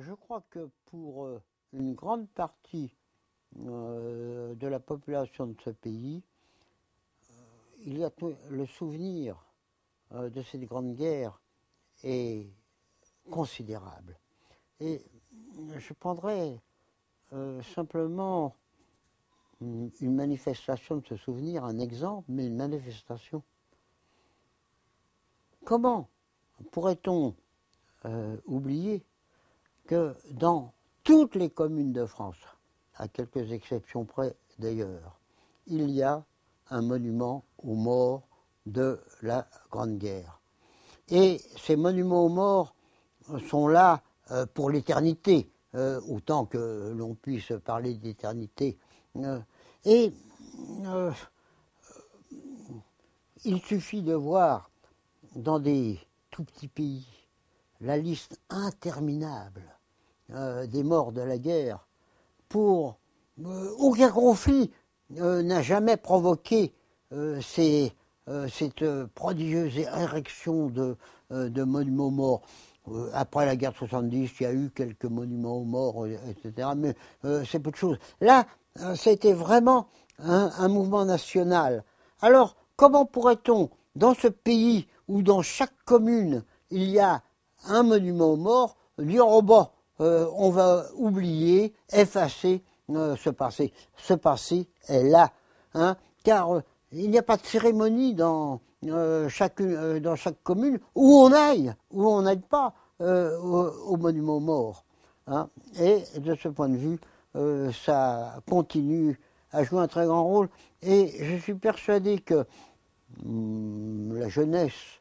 je crois que pour euh, une grande partie euh, de la population de ce pays, euh, il y a le souvenir de cette grande guerre est considérable. Et je prendrai simplement une manifestation de ce souvenir, un exemple, mais une manifestation. Comment pourrait-on oublier que dans toutes les communes de France, à quelques exceptions près d'ailleurs, il y a un monument aux morts de la Grande Guerre. Et ces monuments aux morts sont là euh, pour l'éternité, euh, autant que l'on puisse parler d'éternité. Euh, et il suffit de voir dans des tout petits pays la liste interminable euh, des morts de la guerre, pour euh, aucun conflit euh, n'a jamais provoqué cette prodigieuse érection de, de monuments morts. Après la guerre de 70, il y a eu quelques monuments aux morts, etc. Mais c'est peu de choses. Là, c'était vraiment un, mouvement national. Alors, comment pourrait-on, dans ce pays où dans chaque commune il y a un monument aux morts, dire oh bon, euh, on va oublier, effacer euh, ce passé. Ce passé est là, hein, car euh, il n'y a pas de cérémonie dans, chaque, commune où on aille, où on n'aille pas au, monument mort. Hein. Et de ce point de vue, ça continue à jouer un très grand rôle. Et je suis persuadé que hum, la jeunesse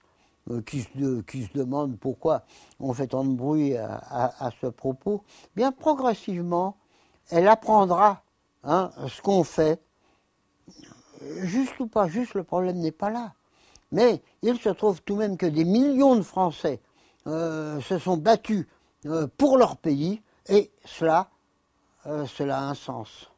qui, se, qui, se, demande pourquoi on fait tant de bruit à, ce propos, bien progressivement, elle apprendra hein, ce qu'on fait. Juste ou pas juste, le problème n'est pas là. Mais il se trouve tout de même que des millions de Français euh, se sont battus euh, pour leur pays, et cela, cela a un sens.